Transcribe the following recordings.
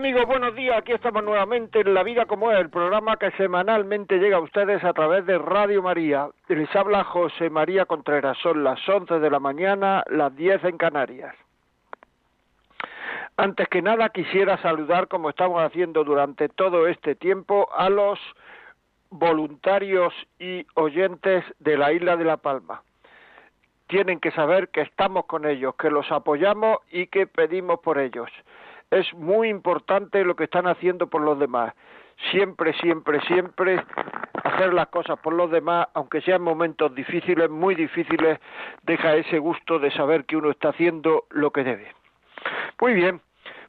Amigos, buenos días. Aquí estamos nuevamente en La Vida como es, el programa que semanalmente llega a ustedes a través de Radio María. Les habla José María Contreras. Son las 11 de la mañana, las 10 en Canarias. Antes que nada quisiera saludar, como estamos haciendo durante todo este tiempo, a los voluntarios y oyentes de la isla de La Palma. Tienen que saber que estamos con ellos, que los apoyamos y que pedimos por ellos es muy importante lo que están haciendo por los demás. Siempre, siempre, siempre hacer las cosas por los demás, aunque sean momentos difíciles, muy difíciles, deja ese gusto de saber que uno está haciendo lo que debe. Muy bien,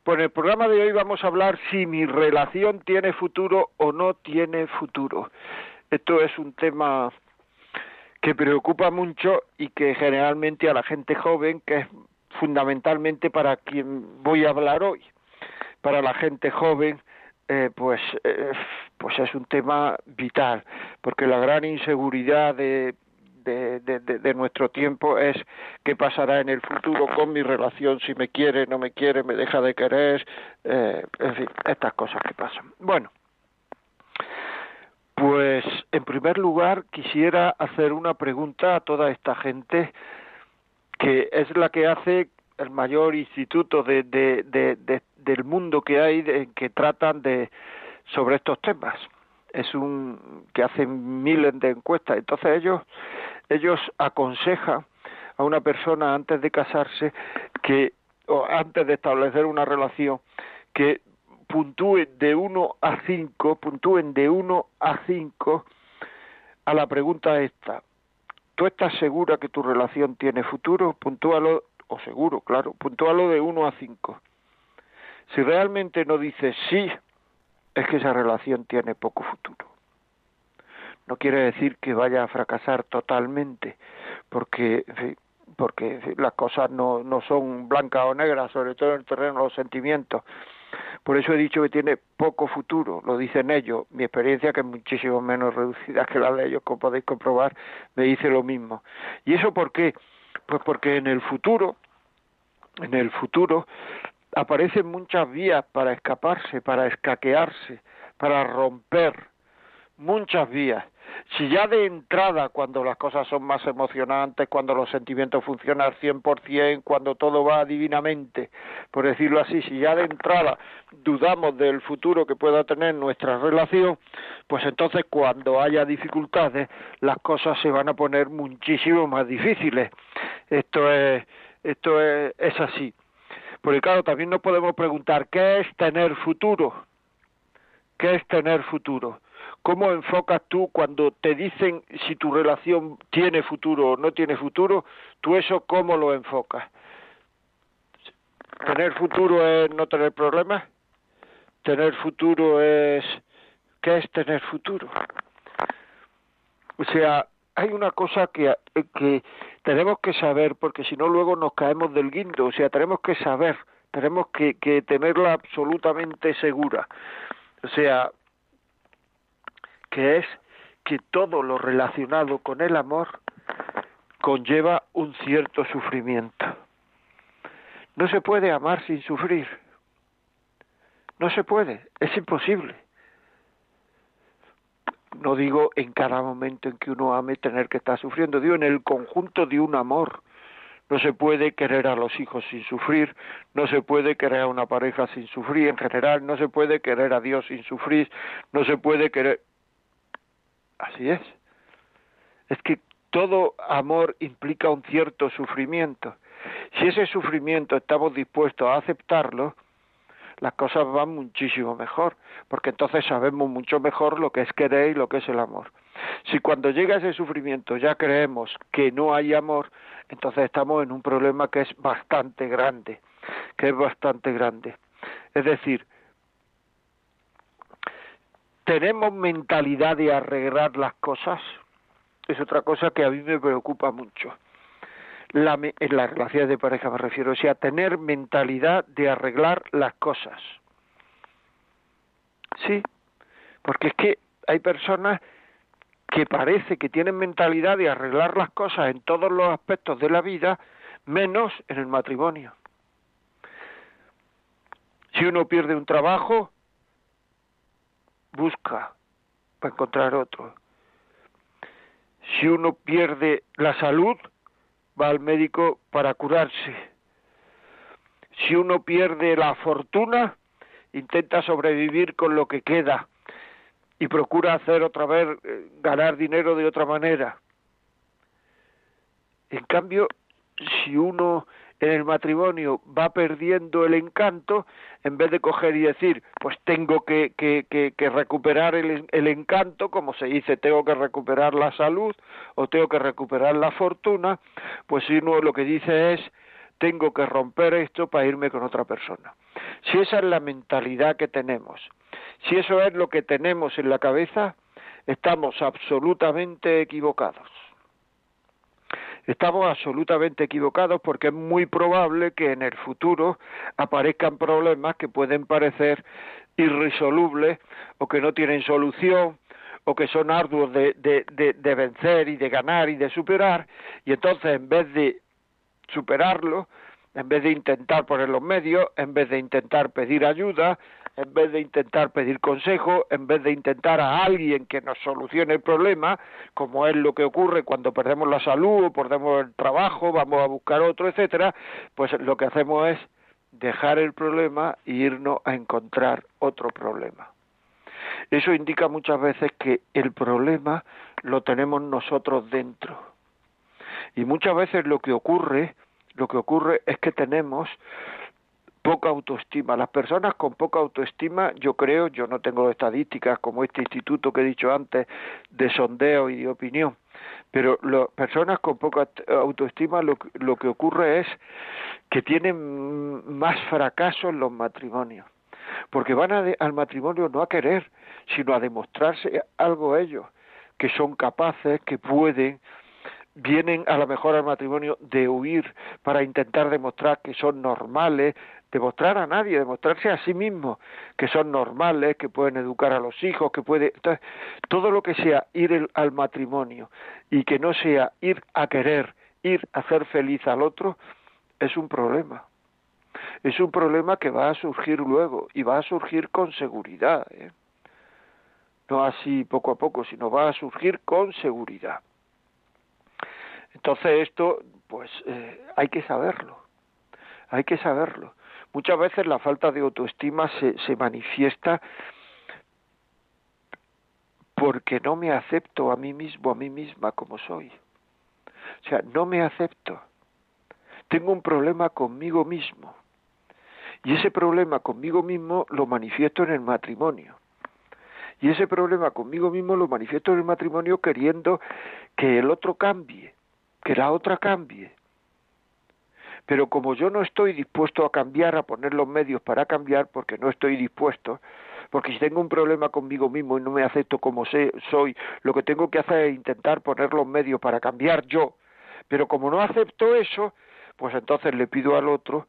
pues en el programa de hoy vamos a hablar si mi relación tiene futuro o no tiene futuro. Esto es un tema que preocupa mucho y que generalmente a la gente joven, que es fundamentalmente para quien voy a hablar hoy. Para la gente joven, eh, pues, eh, pues es un tema vital, porque la gran inseguridad de, de, de, nuestro tiempo es qué pasará en el futuro con mi relación, si me quiere, no me quiere, me deja de querer, eh, en fin, estas cosas que pasan. Bueno, pues en primer lugar quisiera hacer una pregunta a toda esta gente que es la que hace el mayor instituto de, del mundo que hay que tratan de sobre estos temas es un que hacen miles de encuestas entonces ellos ellos aconsejan a una persona antes de casarse que o antes de establecer una relación que puntúe de 1 a 5, puntúen de 1 a 5 a la pregunta esta. ¿Tú estás segura que tu relación tiene futuro? Puntúalo, o seguro, claro, puntúalo de 1 a 5. Si realmente no dices sí, es que esa relación tiene poco futuro. No quiere decir que vaya a fracasar totalmente, porque, porque las cosas no, no son blancas o negras, sobre todo en el terreno de los sentimientos. Por eso he dicho que tiene poco futuro, lo dicen ellos. Mi experiencia, que es muchísimo menos reducida que la de ellos, como podéis comprobar, me dice lo mismo. ¿Y eso por qué? Pues porque en el futuro, en el futuro, aparecen muchas vías para escaparse, para escaquearse, para romper, muchas vías. Si ya de entrada, cuando las cosas son más emocionantes, cuando los sentimientos funcionan al 100%, cuando todo va divinamente, por decirlo así, si ya de entrada dudamos del futuro que pueda tener nuestra relación, pues entonces cuando haya dificultades, las cosas se van a poner muchísimo más difíciles. Esto es, esto es, es así. Porque claro, también nos podemos preguntar, ¿qué es tener futuro? ¿Qué es tener futuro? ¿Cómo enfocas tú cuando te dicen si tu relación tiene futuro o no tiene futuro? ¿Tú eso cómo lo enfocas? ¿Tener futuro es no tener problemas? ¿Tener futuro es... ¿Qué es tener futuro? O sea, hay una cosa que, que tenemos que saber, porque si no luego nos caemos del guindo, o sea, tenemos que saber, tenemos que, que tenerla absolutamente segura. O sea, que es que todo lo relacionado con el amor conlleva un cierto sufrimiento. No se puede amar sin sufrir. No se puede, es imposible. No digo en cada momento en que uno ame tener que estar sufriendo, digo en el conjunto de un amor. No se puede querer a los hijos sin sufrir, no se puede querer a una pareja sin sufrir en general, no se puede querer a Dios sin sufrir, no se puede querer Así es. Es que todo amor implica un cierto sufrimiento. Si ese sufrimiento estamos dispuestos a aceptarlo, las cosas van muchísimo mejor, porque entonces sabemos mucho mejor lo que es querer y lo que es el amor. Si cuando llega ese sufrimiento ya creemos que no hay amor, entonces estamos en un problema que es bastante grande, que es bastante grande. Es decir, tenemos mentalidad de arreglar las cosas. es otra cosa que a mí me preocupa mucho. La, en las relaciones de pareja me refiero, o sea, tener mentalidad de arreglar las cosas. Sí, porque es que hay personas que parece que tienen mentalidad de arreglar las cosas en todos los aspectos de la vida, menos en el matrimonio. Si uno pierde un trabajo, busca para encontrar otro. Si uno pierde la salud, va al médico para curarse. Si uno pierde la fortuna, intenta sobrevivir con lo que queda y procura hacer otra vez, eh, ganar dinero de otra manera. En cambio, si uno en el matrimonio va perdiendo el encanto, en vez de coger y decir, pues tengo que, que, que, recuperar el, el, encanto, como se dice, tengo que recuperar la salud o tengo que recuperar la fortuna, pues uno lo que dice es, tengo que romper esto para irme con otra persona. Si esa es la mentalidad que tenemos, si eso es lo que tenemos en la cabeza, estamos absolutamente equivocados estamos absolutamente equivocados porque es muy probable que en el futuro aparezcan problemas que pueden parecer irresolubles o que no tienen solución o que son arduos de, de, de, vencer y de ganar y de superar, y entonces en vez de superarlo, en vez de intentar poner los medios, en vez de intentar pedir ayuda, en vez de intentar pedir consejo, en vez de intentar a alguien que nos solucione el problema, como es lo que ocurre cuando perdemos la salud o perdemos el trabajo, vamos a buscar otro, etcétera, pues lo que hacemos es dejar el problema e irnos a encontrar otro problema. Eso indica muchas veces que el problema lo tenemos nosotros dentro. Y muchas veces lo que ocurre, lo que ocurre es que tenemos poca autoestima. Las personas con poca autoestima, yo creo, yo no tengo estadísticas como este instituto que he dicho antes de sondeo y de opinión, pero las personas con poca autoestima lo, lo que ocurre es que tienen más fracaso en los matrimonios, porque van al matrimonio no a querer, sino a demostrarse algo ellos, que son capaces, que pueden, vienen a lo mejor al matrimonio de huir para intentar demostrar que son normales, demostrar a nadie, demostrarse a sí mismo que son normales, que pueden educar a los hijos, que puede todo lo que sea ir al matrimonio y que no sea ir a querer, ir a hacer feliz al otro, es un problema. Es un problema que va a surgir luego y va a surgir con seguridad, ¿eh? no así poco a poco, sino va a surgir con seguridad. Entonces esto, pues eh, hay que saberlo, hay que saberlo. Muchas veces la falta de autoestima se, manifiesta porque no me acepto a mí mismo, a mí misma como soy. O sea, no me acepto. Tengo un problema conmigo mismo. Y ese problema conmigo mismo lo manifiesto en el matrimonio. Y ese problema conmigo mismo lo manifiesto en el matrimonio queriendo que el otro cambie, que la otra cambie. Pero como yo no estoy dispuesto a cambiar, a poner los medios para cambiar, porque no estoy dispuesto, porque si tengo un problema conmigo mismo y no me acepto como soy, lo que tengo que hacer es intentar poner los medios para cambiar yo. Pero como no acepto eso, pues entonces le pido al otro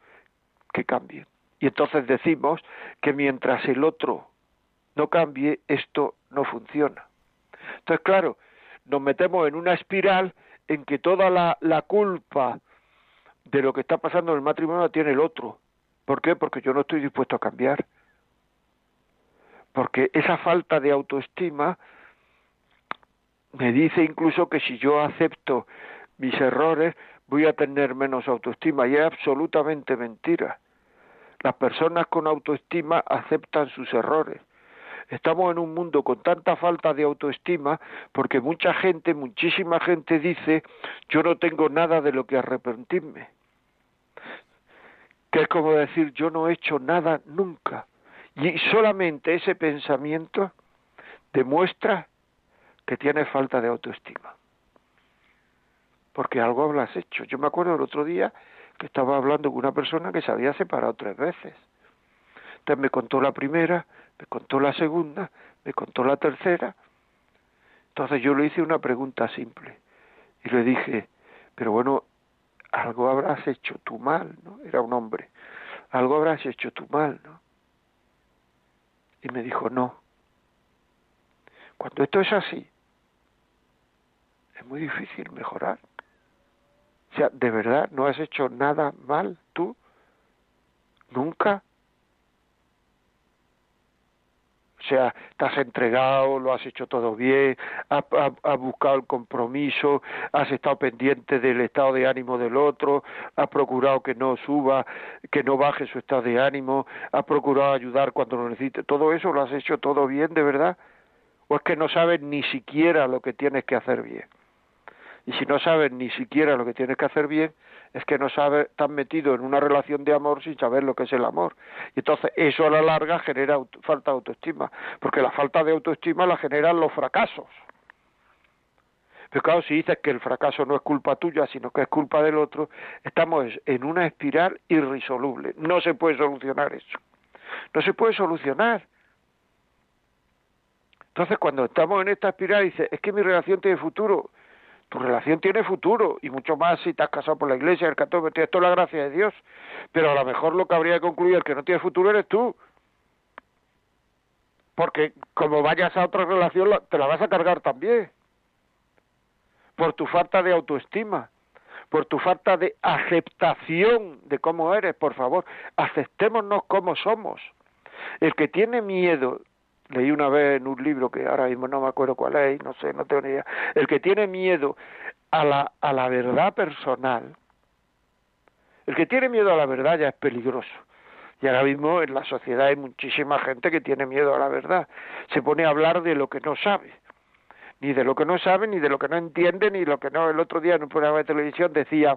que cambie. Y entonces decimos que mientras el otro no cambie, esto no funciona. Entonces, claro, nos metemos en una espiral en que toda la, la culpa de lo que está pasando en el matrimonio tiene el otro. ¿Por qué? Porque yo no estoy dispuesto a cambiar. Porque esa falta de autoestima me dice incluso que si yo acepto mis errores voy a tener menos autoestima y es absolutamente mentira. Las personas con autoestima aceptan sus errores. Estamos en un mundo con tanta falta de autoestima porque mucha gente, muchísima gente dice yo no tengo nada de lo que arrepentirme. Que es como decir yo no he hecho nada nunca. Y solamente ese pensamiento demuestra que tiene falta de autoestima. Porque algo habrás hecho. Yo me acuerdo el otro día que estaba hablando con una persona que se había separado tres veces. Entonces me contó la primera, me contó la segunda, me contó la tercera, Entonces yo le hice una pregunta simple y le dije, pero bueno, algo habrás hecho tú mal, ¿no? Era un hombre, algo habrás hecho tú mal, ¿no? Y me dijo, no. Cuando esto es así, es muy difícil mejorar. O sea, ¿de verdad no has hecho nada mal tú? ¿Nunca? O sea, has entregado, lo has hecho todo bien, has, buscado el compromiso, has estado pendiente del estado de ánimo del otro, has procurado que no suba, que no baje su estado de ánimo, has procurado ayudar cuando lo necesite. Todo eso lo has hecho todo bien, de verdad. ¿O es que no sabes ni siquiera lo que tienes que hacer bien? Y si no sabes ni siquiera lo que tienes que hacer bien, es que no sabes, estás metido en una relación de amor sin saber lo que es el amor. Y entonces eso a la larga genera falta de autoestima, porque la falta de autoestima la generan los fracasos. Pero claro, si dices que el fracaso no es culpa tuya, sino que es culpa del otro, estamos en una espiral irresoluble. No se puede solucionar eso. No se puede solucionar. Entonces, cuando estamos en esta espiral, dices, es que mi relación tiene futuro tu relación tiene futuro y mucho más si te has casado por la iglesia, el católico, tienes toda la gracia de Dios, pero a lo mejor lo que habría que concluir el que no tiene futuro eres tú. Porque como vayas a otra relación te la vas a cargar también. Por tu falta de autoestima, por tu falta de aceptación de cómo eres, por favor, aceptémonos como somos. El que tiene miedo leí una vez en un libro que ahora mismo no me acuerdo cuál es, no sé, no tengo ni idea, el que tiene miedo a la, a la verdad personal, el que tiene miedo a la verdad ya es peligroso. Y ahora mismo en la sociedad hay muchísima gente que tiene miedo a la verdad. Se pone a hablar de lo que no sabe. Ni de lo que no sabe, ni de lo que no entiende, ni lo que no. El otro día en un programa de televisión decía,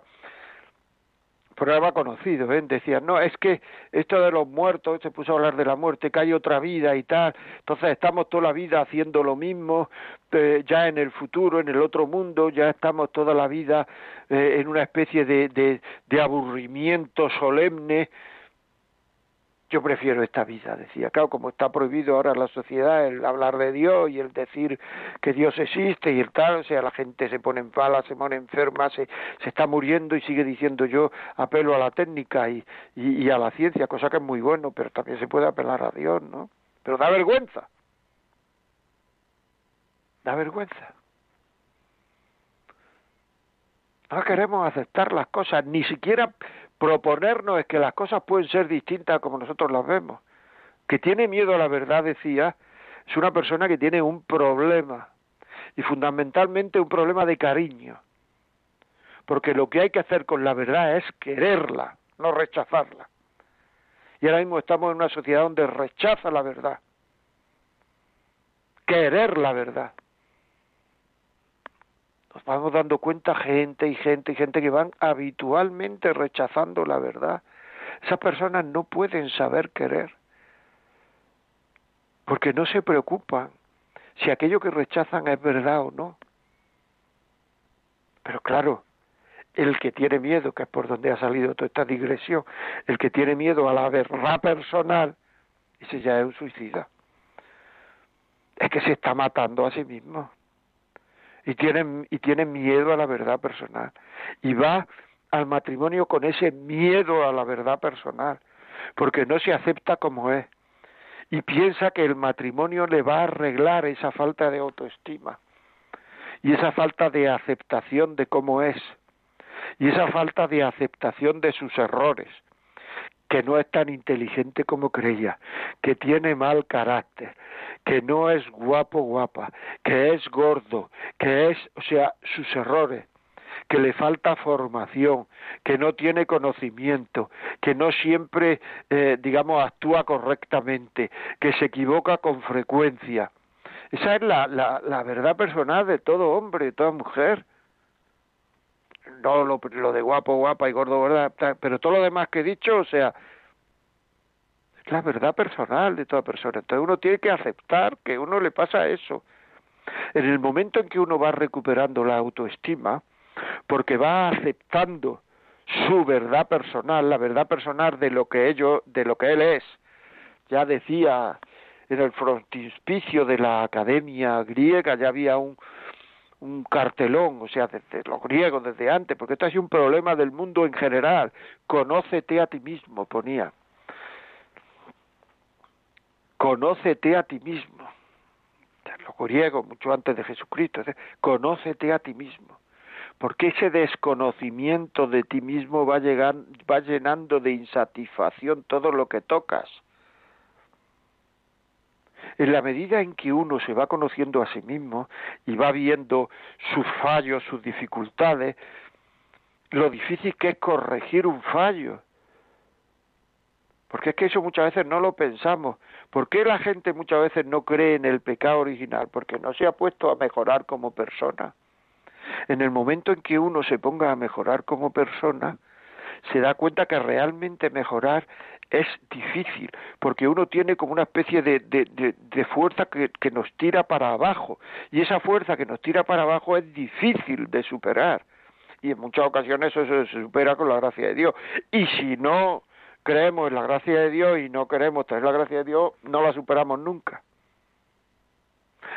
programa conocido, ¿eh? decían, no, es que esto de los muertos, se puso a hablar de la muerte, que hay otra vida y tal, entonces estamos toda la vida haciendo lo mismo, eh, ya en el futuro, en el otro mundo, ya estamos toda la vida eh, en una especie de, de, de aburrimiento solemne, yo prefiero esta vida, decía. Claro, como está prohibido ahora en la sociedad el hablar de Dios y el decir que Dios existe y el tal, o sea, la gente se pone en fala, se pone enferma, se, se está muriendo y sigue diciendo yo apelo a la técnica y, y, a la ciencia, cosa que es muy bueno, pero también se puede apelar a Dios, ¿no? Pero da vergüenza. Da vergüenza. No queremos aceptar las cosas, ni siquiera proponernos es que las cosas pueden ser distintas como nosotros las vemos. Que tiene miedo a la verdad, decía, es una persona que tiene un problema, y fundamentalmente un problema de cariño. Porque lo que hay que hacer con la verdad es quererla, no rechazarla. Y ahora mismo estamos en una sociedad donde rechaza la verdad. Querer la verdad nos vamos dando cuenta gente y gente y gente que van habitualmente rechazando la verdad. Esas personas no pueden saber querer, porque no se preocupan si aquello que rechazan es verdad o no. Pero claro, el que tiene miedo, que es por donde ha salido toda esta digresión, el que tiene miedo a la verdad personal, ese ya es un suicida. Es que se está matando a sí mismo y tiene, y miedo a la verdad personal. Y va al matrimonio con ese miedo a la verdad personal, porque no se acepta como es. Y piensa que el matrimonio le va a arreglar esa falta de autoestima y esa falta de aceptación de cómo es y esa falta de aceptación de sus errores que no es tan inteligente como creía, que tiene mal carácter, que no es guapo guapa, que es gordo, que es, o sea, sus errores, que le falta formación, que no tiene conocimiento, que no siempre, eh, digamos, actúa correctamente, que se equivoca con frecuencia. Esa es la, la, la verdad personal de todo hombre, de toda mujer no lo, lo de guapo, guapa y gordo, ¿verdad? Pero todo lo demás que he dicho, o sea, es la verdad personal de toda persona. Entonces uno tiene que aceptar que uno le pasa eso. En el momento en que uno va recuperando la autoestima, porque va aceptando su verdad personal, la verdad personal de lo que ello, de lo que él es. Ya decía en el frontispicio de la academia griega ya había un, un cartelón, o sea, desde los griegos, desde antes, porque esto es un problema del mundo en general. Conócete a ti mismo, ponía. Conócete a ti mismo. Los griegos, mucho antes de Jesucristo, conócete a ti mismo. Porque ese desconocimiento de ti mismo va, llegar, va llenando de insatisfacción todo lo que tocas en la medida en que uno se va conociendo a sí mismo y va viendo sus fallos, sus dificultades, lo difícil que es corregir un fallo. Porque es que eso muchas veces no lo pensamos. ¿Por qué la gente muchas veces no cree en el pecado original? Porque no se ha puesto a mejorar como persona. En el momento en que uno se ponga a mejorar como persona, se da cuenta que realmente mejorar es difícil, porque uno tiene como una especie de, de, fuerza que, que, nos tira para abajo, y esa fuerza que nos tira para abajo es difícil de superar, y en muchas ocasiones eso se supera con la gracia de Dios, y si no creemos en la gracia de Dios y no queremos tener la gracia de Dios, no la superamos nunca.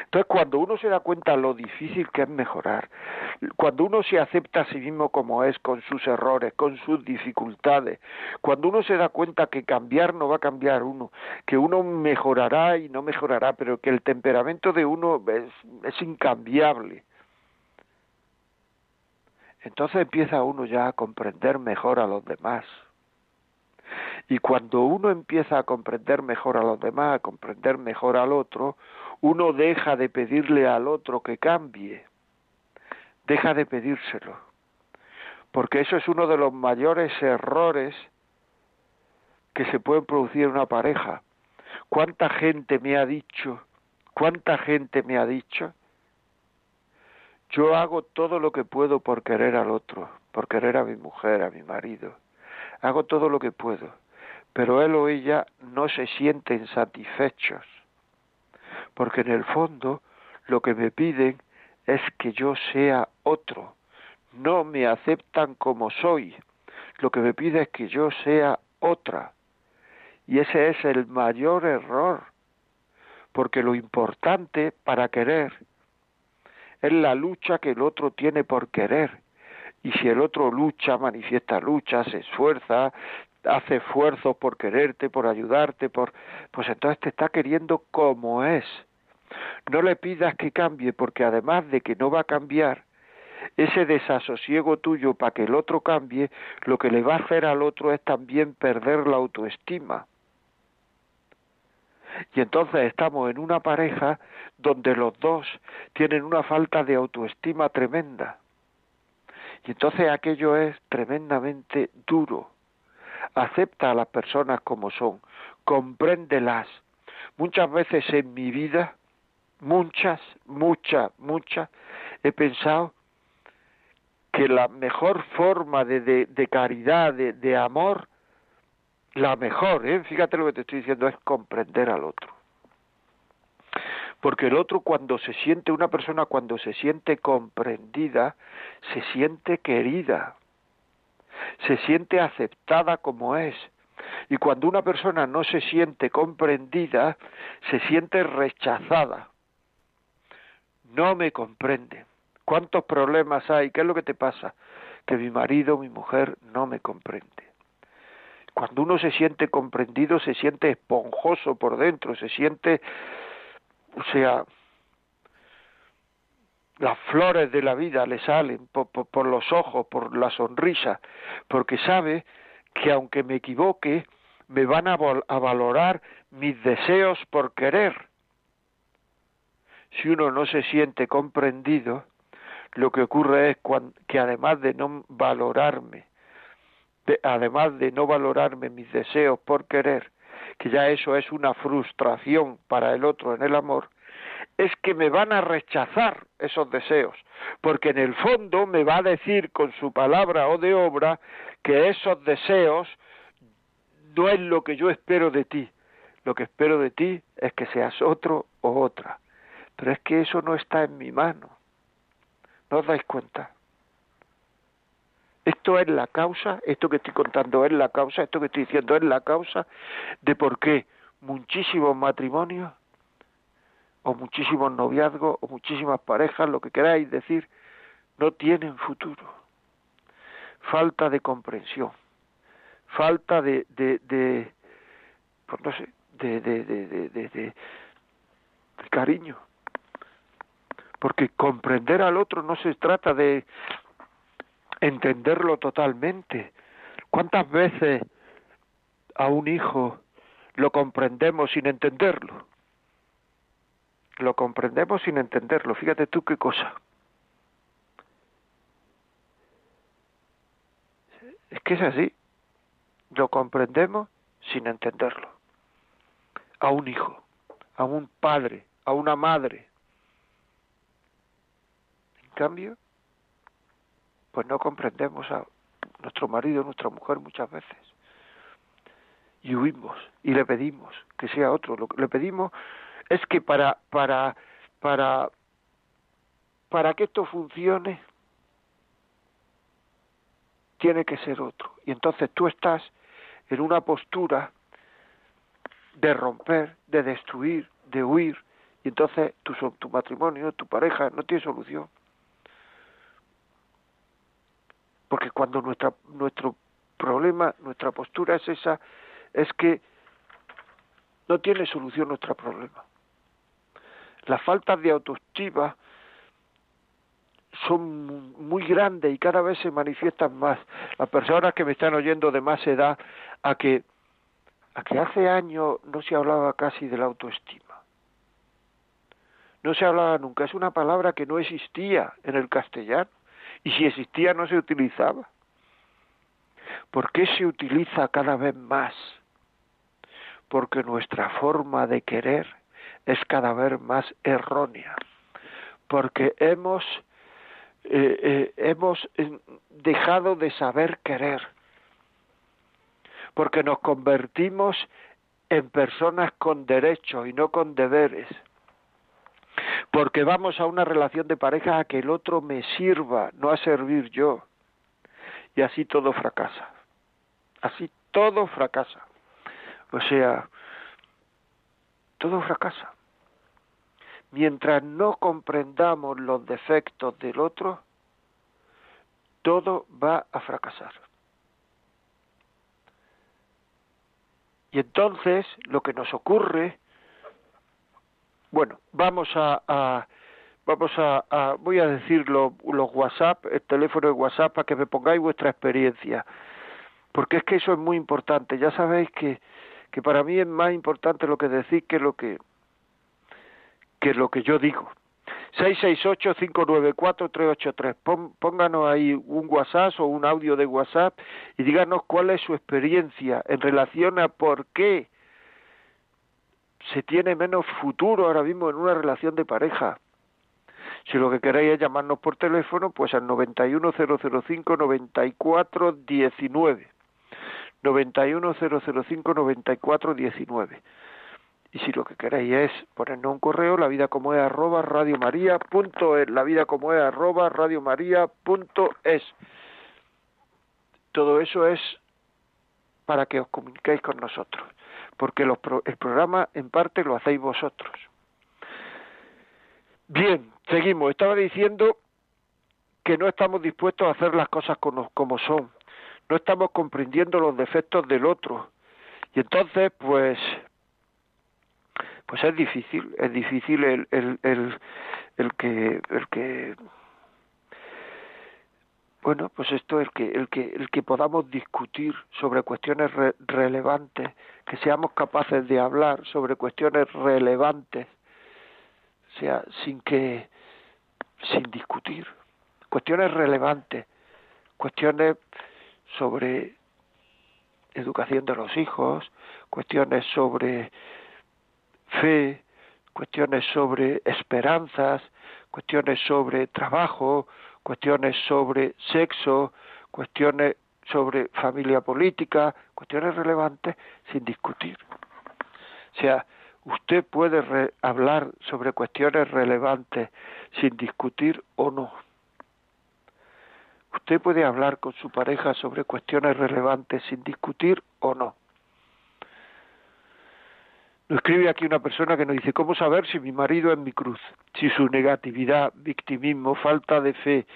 Entonces, cuando uno se da cuenta lo difícil que es mejorar, cuando uno se acepta a sí mismo como es, con sus errores, con sus dificultades, cuando uno se da cuenta que cambiar no va a cambiar uno, que uno mejorará y no mejorará, pero que el temperamento de uno es, es incambiable, entonces empieza uno ya a comprender mejor a los demás. Y cuando uno empieza a comprender mejor a los demás, a comprender mejor al otro, uno deja de pedirle al otro que cambie, deja de pedírselo, porque eso es uno de los mayores errores que se pueden producir en una pareja. ¿Cuánta gente me ha dicho, cuánta gente me ha dicho, yo hago todo lo que puedo por querer al otro, por querer a mi mujer, a mi marido, hago todo lo que puedo, pero él o ella no se sienten satisfechos porque en el fondo lo que me piden es que yo sea otro. No me aceptan como soy. Lo que me pide es que yo sea otra. Y ese es el mayor error, porque lo importante para querer es la lucha que el otro tiene por querer. Y si el otro lucha, manifiesta lucha, se esfuerza, hace esfuerzos por quererte, por ayudarte, por pues entonces te está queriendo como es. No le pidas que cambie porque además de que no va a cambiar, ese desasosiego tuyo para que el otro cambie, lo que le va a hacer al otro es también perder la autoestima. Y entonces estamos en una pareja donde los dos tienen una falta de autoestima tremenda. Y entonces aquello es tremendamente duro. Acepta a las personas como son, compréndelas. Muchas veces en mi vida muchas, muchas, muchas, he pensado que la mejor forma de, de, caridad, de, de, amor, la mejor, ¿eh? fíjate lo que te estoy diciendo, es comprender al otro. Porque el otro cuando se siente, una persona cuando se siente comprendida, se siente querida, se siente aceptada como es. Y cuando una persona no se siente comprendida, se siente rechazada no me comprende. ¿Cuántos problemas hay? ¿Qué es lo que te pasa? Que mi marido, mi mujer no me comprende. Cuando uno se siente comprendido, se siente esponjoso por dentro, se siente, o sea, las flores de la vida le salen por, por, los ojos, por la sonrisa, porque sabe que aunque me equivoque, me van a, a valorar mis deseos por querer si uno no se siente comprendido, lo que ocurre es que además de no valorarme, además de no valorarme mis deseos por querer, que ya eso es una frustración para el otro en el amor, es que me van a rechazar esos deseos, porque en el fondo me va a decir con su palabra o de obra que esos deseos no es lo que yo espero de ti. Lo que espero de ti es que seas otro o otra. Pero es que eso no está en mi mano. ¿No os dais cuenta? Esto es la causa, esto que estoy contando es la causa, esto que estoy diciendo es la causa de por qué muchísimos matrimonios o muchísimos noviazgos, o muchísimas parejas, lo que queráis decir, no tienen futuro. Falta de comprensión, falta de, de, de pues no sé, de, de, de, de, de cariño. Porque comprender al otro no se trata de entenderlo totalmente. ¿Cuántas veces a un hijo lo comprendemos sin entenderlo? Lo comprendemos sin entenderlo. Fíjate tú qué cosa. Es que es así. Lo comprendemos sin entenderlo. A un hijo, a un padre, a una madre. Cambio, pues no comprendemos a nuestro marido, nuestra mujer muchas veces. Y huimos y le pedimos que sea otro. Lo que le pedimos es que para para para para que esto funcione tiene que ser otro. Y entonces tú estás en una postura de romper, de destruir, de huir, y entonces tu, tu matrimonio, tu pareja no tiene solución. Porque cuando nuestra, nuestro problema, nuestra postura es esa, es que no tiene solución nuestro problema. Las faltas de autoestima son muy grandes y cada vez se manifiestan más. Las personas que me están oyendo de más edad, a que, a que hace años no se hablaba casi de la autoestima. No se hablaba nunca, es una palabra que no existía en el castellano y si existía no se utilizaba. ¿Por qué se utiliza cada vez más? Porque nuestra forma de querer es cada vez más errónea. Porque hemos, eh, eh, hemos dejado de saber querer. Porque nos convertimos en personas con derechos y no con deberes porque vamos a una relación de pareja a que el otro me sirva, no a servir yo. Y así todo fracasa. Así todo fracasa. O sea, todo fracasa. Mientras no comprendamos los defectos del otro, todo va a fracasar. Y entonces lo que nos ocurre bueno, vamos a, vamos a, voy a decir los, WhatsApp, el teléfono de WhatsApp para que me pongáis vuestra experiencia, porque es que eso es muy importante. Ya sabéis que que para mí es más importante lo que decís que lo que que lo que yo digo. 668-594-383. Pónganos ahí un WhatsApp o un audio de WhatsApp y díganos cuál es su experiencia en relación a por qué se tiene menos futuro ahora mismo en una relación de pareja. Si lo que queréis es llamarnos por teléfono, pues al 91005-9419. 91005-9419. Y si lo que queréis es ponernos un correo, la vida como es arroba radiomaria.es, la vida como es arroba radiomaria.es. Todo eso es para que os comuniquéis con nosotros porque el programa en parte lo hacéis vosotros. Bien, seguimos. Estaba diciendo que no estamos dispuestos a hacer las cosas como, como son, no estamos comprendiendo los defectos del otro. Y entonces, pues, pues es difícil, es difícil el, el, el, el que, el que bueno, pues esto es que el que el que podamos discutir sobre cuestiones relevantes, que seamos capaces de hablar sobre cuestiones relevantes, o sea, sin que sin discutir, cuestiones relevantes, cuestiones sobre educación de los hijos, cuestiones sobre fe, cuestiones sobre esperanzas, cuestiones sobre trabajo, cuestiones sobre sexo, cuestiones sobre familia política, cuestiones relevantes sin discutir. O sea, usted puede hablar sobre cuestiones relevantes sin discutir o no. Usted puede hablar con su pareja sobre cuestiones relevantes sin discutir o no. Nos escribe aquí una persona que nos dice, ¿cómo saber si mi marido es mi cruz? Si su negatividad, victimismo, falta de fe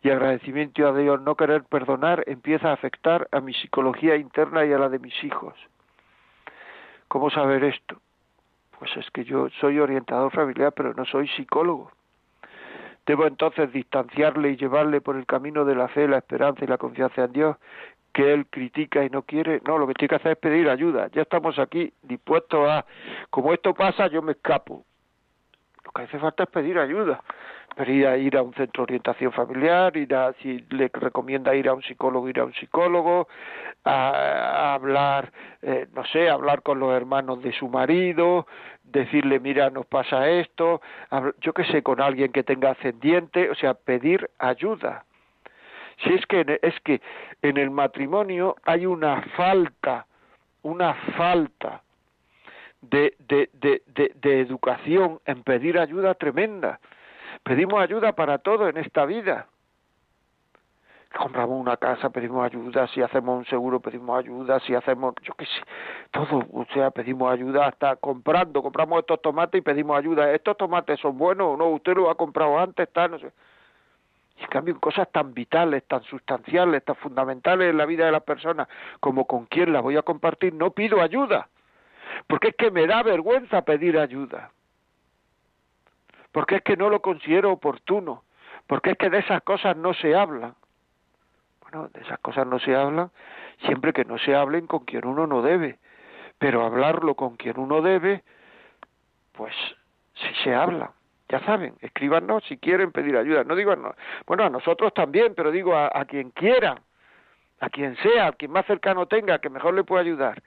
y agradecimiento a Dios, no querer perdonar, empieza a afectar a mi psicología interna y a la de mis hijos. ¿Cómo saber esto? Pues es que yo soy orientador familiar, pero no soy psicólogo. Debo entonces distanciarle y llevarle por el camino de la fe, la esperanza y la confianza en Dios, que él critica y no quiere. No, lo que tiene que hacer es pedir ayuda. Ya estamos aquí dispuestos a, como esto pasa, yo me escapo. Lo que hace falta es pedir ayuda. Pedir a ir a un centro de orientación familiar, ir a, si le recomienda ir a un psicólogo, ir a un psicólogo, a, hablar, eh, no sé, hablar con los hermanos de su marido, decirle, mira, nos pasa esto, yo qué sé, con alguien que tenga ascendiente, o sea, pedir ayuda si es que es que en el matrimonio hay una falta, una falta de, de, de, de, educación en pedir ayuda tremenda. Pedimos ayuda para todo en esta vida. Compramos una casa, pedimos ayuda, si hacemos un seguro, pedimos ayuda, si hacemos, yo qué sé, todo, o sea, pedimos ayuda hasta comprando, compramos estos tomates y pedimos ayuda. ¿Estos tomates son buenos o no? ¿Usted lo ha comprado antes? Está, no sé y en cambio cosas tan vitales, tan sustanciales, tan fundamentales en la vida de las personas como con quién las voy a compartir, no pido ayuda. Porque es que me da vergüenza pedir ayuda. Porque es que no lo considero oportuno. Porque es que de esas cosas no se habla. Bueno, de esas cosas no se hablan siempre que no se hablen con quien uno no debe. Pero hablarlo con quien uno debe, pues sí se habla. Ya saben, escríbanos si quieren pedir ayuda. No digo, no, bueno, a nosotros también, pero digo a, quien quiera, a quien sea, a quien más cercano tenga, que mejor le pueda ayudar.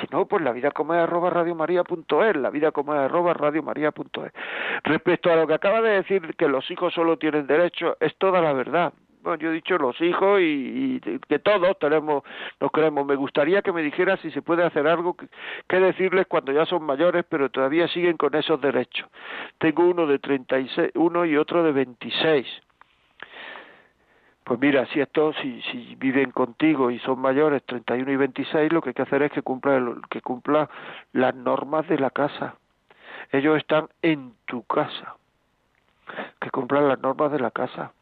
Si no, pues la vida como es arroba radiomaria.es, la vida como es arroba radiomaria.es. Respecto a lo que acaba de decir, que los hijos solo tienen derecho, es toda la verdad bueno, yo he dicho los hijos y, que todos tenemos, nos queremos. Me gustaría que me dijera si se puede hacer algo que, decirles cuando ya son mayores, pero todavía siguen con esos derechos. Tengo uno de 36, uno y otro de 26. Pues mira, si esto, si, si viven contigo y son mayores 31 y 26, lo que hay que hacer es que cumpla, que cumpla las normas de la casa. Ellos están en tu casa. Que cumplan las normas de la casa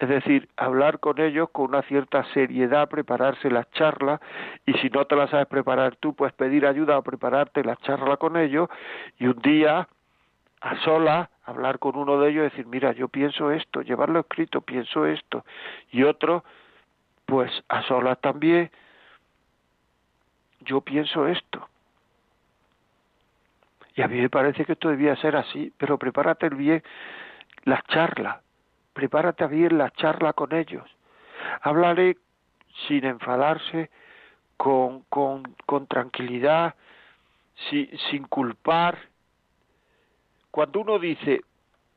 es decir, hablar con ellos con una cierta seriedad, prepararse la charla y si no te la sabes preparar tú, pues pedir ayuda a prepararte la charla con ellos y un día a sola hablar con uno de ellos y decir, mira, yo pienso esto, llevarlo escrito, pienso esto y otro, pues a solas también, yo pienso esto. Y a mí me parece que esto debía ser así, pero prepárate bien la charla prepárate a bien la charla con ellos. Háblale sin enfadarse, con, con, con tranquilidad, sin culpar. Cuando uno dice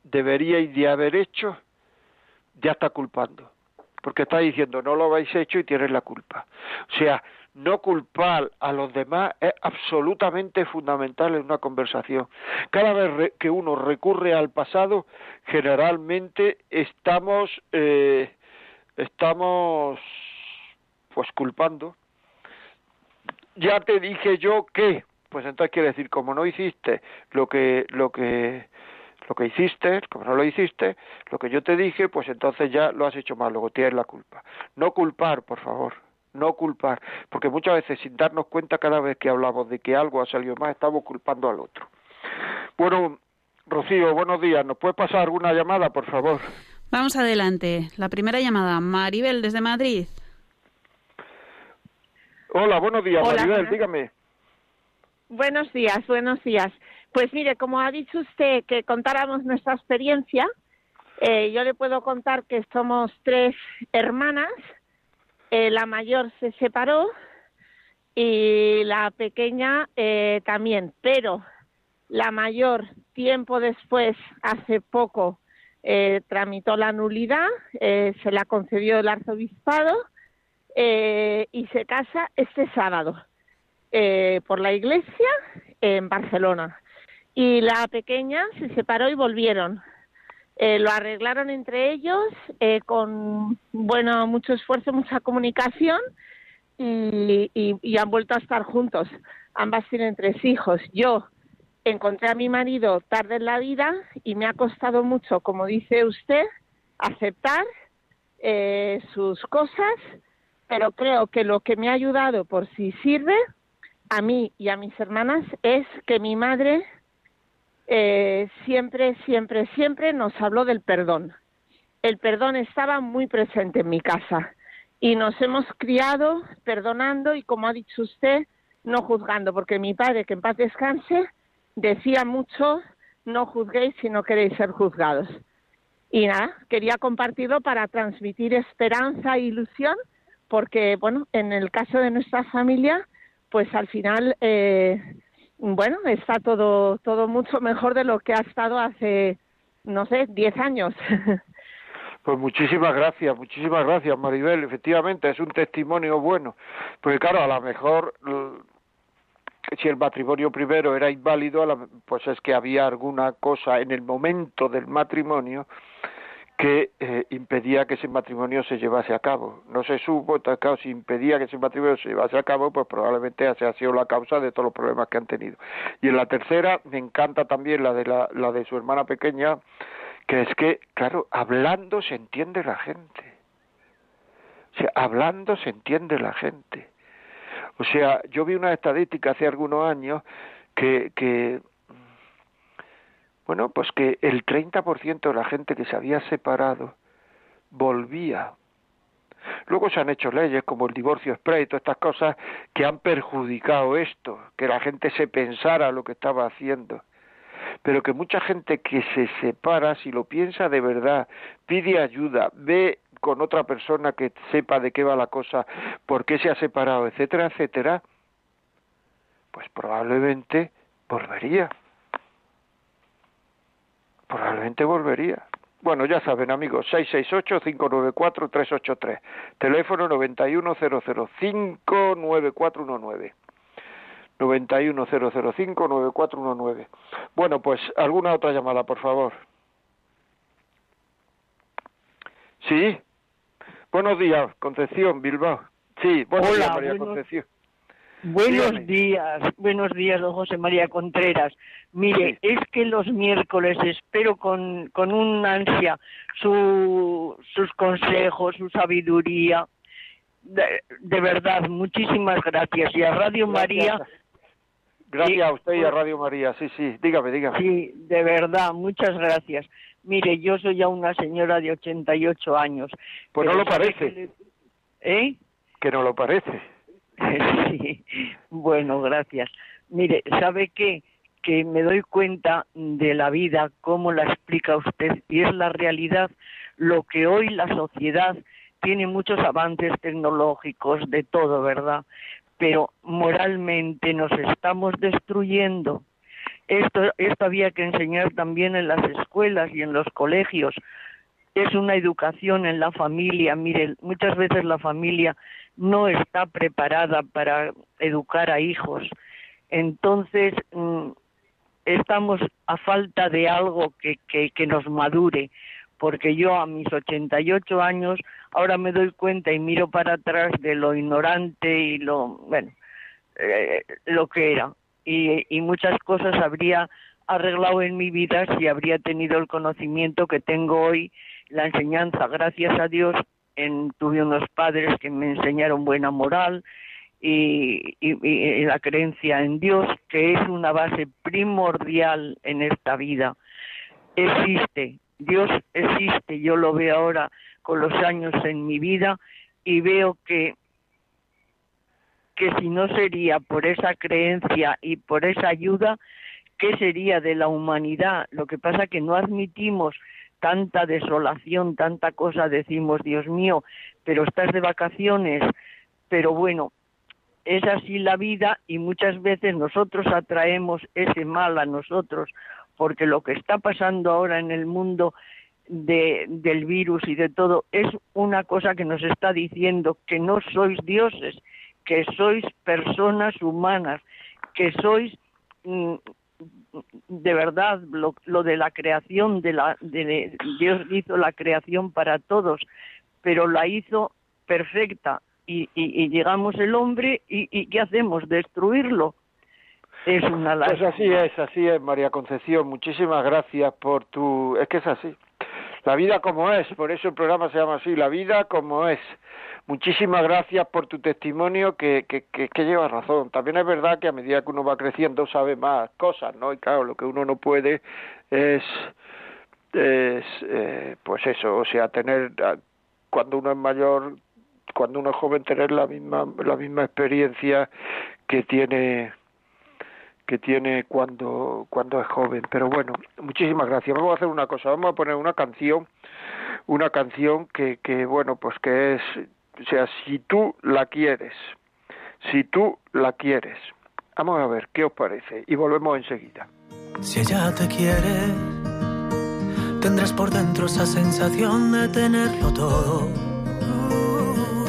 deberíais de haber hecho, ya está culpando, porque está diciendo no lo habéis hecho y tienes la culpa. O sea, no culpar a los demás es absolutamente fundamental en una conversación. Cada vez que uno recurre al pasado, generalmente estamos eh, estamos pues culpando. Ya te dije yo que, pues entonces quiere decir como no hiciste lo que lo que lo que hiciste, como no lo hiciste, lo que yo te dije, pues entonces ya lo has hecho mal, luego tienes la culpa. No culpar, por favor no culpar, porque muchas veces sin darnos cuenta cada vez que hablamos de que algo ha salido mal, estamos culpando al otro. Bueno, Rocío, buenos días. ¿Nos puede pasar alguna llamada, por favor? Vamos adelante. La primera llamada, Maribel, desde Madrid. Hola, buenos días, Maribel, dígame. Buenos días, buenos días. Pues mire, como ha dicho usted que contáramos nuestra experiencia, eh, yo le puedo contar que somos tres hermanas eh, la mayor se separó y la pequeña eh, también, pero la mayor tiempo después, hace poco, eh, tramitó la nulidad, se la concedió el arzobispado y se casa este sábado por la iglesia en Barcelona. Y la pequeña se separó y volvieron. Eh, lo arreglaron entre ellos eh, con bueno mucho esfuerzo, mucha comunicación y, han vuelto a estar juntos. ambas tienen tres hijos. Yo encontré a mi marido tarde en la vida y me ha costado mucho, como dice usted, aceptar eh, sus cosas, pero creo que lo que me ha ayudado, por si sirve, a mí y a mis hermanas, es que mi madre eh, siempre, siempre, siempre nos habló del perdón. El perdón estaba muy presente en mi casa y nos hemos criado perdonando y, como ha dicho usted, no juzgando, porque mi padre, que en paz descanse, decía mucho, no juzguéis si no queréis ser juzgados. Y nada, quería compartirlo para transmitir esperanza e ilusión, porque, bueno, en el caso de nuestra familia, pues al final, eh, bueno, está todo, todo mucho mejor de lo que ha estado hace, no sé, diez años. Pues muchísimas gracias, muchísimas gracias, Maribel. Efectivamente, es un testimonio bueno. Porque claro, a lo mejor si el matrimonio primero era inválido, pues es que había alguna cosa en el momento del matrimonio que eh, impedía que ese matrimonio se llevase a cabo. No se supo, claro, si impedía que ese matrimonio se llevase a cabo, pues probablemente esa ha sido la causa de todos los problemas que han tenido. Y en la tercera, me encanta también la de, la, la de su hermana pequeña, que es que, claro, hablando se entiende la gente. O sea, hablando se entiende la gente. O sea, yo vi una estadística hace algunos años que, que bueno, pues que el 30% de la gente que se había separado volvía. Luego se han hecho leyes como el divorcio express y todas estas cosas que han perjudicado esto, que la gente se pensara lo que estaba haciendo. Pero que mucha gente que se separa, si lo piensa de verdad, pide ayuda, ve con otra persona que sepa de qué va la cosa, por qué se ha separado, etcétera, etcétera, pues probablemente volvería. Probablemente volvería. Bueno, ya saben, amigos, 668-594-383. Teléfono 91005-9419. 91005-9419. Bueno, pues alguna otra llamada, por favor. Sí. Buenos días, Concepción, Bilbao. Sí, buenos días, María Concepción. Buenos días, buenos días, don José María Contreras. Mire, es que los miércoles espero con, con un ansia su, sus consejos, su sabiduría. De, verdad, muchísimas gracias. Y a Radio María. Gracias a usted y a Radio María, sí, sí, dígame, dígame. Sí, de verdad, muchas gracias. Mire, yo soy ya una señora de 88 años. Pues no lo parece. ¿Eh? Que no lo parece. sí, bueno, gracias. Mire, ¿sabe qué? Que me doy cuenta de la vida, cómo la explica usted, y es la realidad, lo que hoy la sociedad tiene muchos avances tecnológicos, de todo, ¿verdad? Pero moralmente nos estamos destruyendo esto, esto había que enseñar también en las escuelas y en los colegios. Es una educación en la familia. Mire, muchas veces la familia no está preparada para educar a hijos. Entonces, mm, estamos a falta de algo que, que, nos madure porque yo a mis 88 años ahora me doy cuenta y miro para atrás de lo ignorante y lo, bueno, eh, lo que era y, muchas cosas habría arreglado en mi vida si habría tenido el conocimiento que tengo hoy, la enseñanza, gracias a Dios, en, tuve unos padres que me enseñaron buena moral y, y, la creencia en Dios, que es una base primordial en esta vida. Existe, Dios existe, yo lo veo ahora con los años en mi vida y veo que que si no sería por esa creencia y por esa ayuda, ¿qué sería de la humanidad? Lo que pasa que no admitimos tanta desolación, tanta cosa, decimos, Dios mío, pero estás de vacaciones, pero bueno, es así la vida y muchas veces nosotros atraemos ese mal a nosotros, porque lo que está pasando ahora en el mundo de, del virus y de todo es una cosa que nos está diciendo que no sois dioses, que sois personas humanas, que sois mm, de verdad lo, de la creación de la de, Dios hizo la creación para todos, pero la hizo perfecta y, y, llegamos el hombre y, y qué hacemos destruirlo es una Pues así es, así es, María Concepción. Muchísimas gracias por tu... Es que es así. La vida como es, por eso el programa se llama así, La vida como es. Muchísimas gracias por tu testimonio que, que, que, que lleva razón. También es verdad que a medida que uno va creciendo sabe más cosas, ¿no? Y claro, lo que uno no puede es, es eh, pues eso, o sea, tener, cuando uno es mayor, cuando uno es joven, tener la misma, la misma experiencia que tiene que tiene cuando cuando es joven. Pero bueno muchísimas gracias. Vamos a hacer una cosa vamos a poner una canción una canción que que bueno pues que es o sea si tú la quieres si tú la quieres. Vamos a ver qué os parece y volvemos enseguida. Si ella te quiere tendrás por dentro esa sensación de tenerlo todo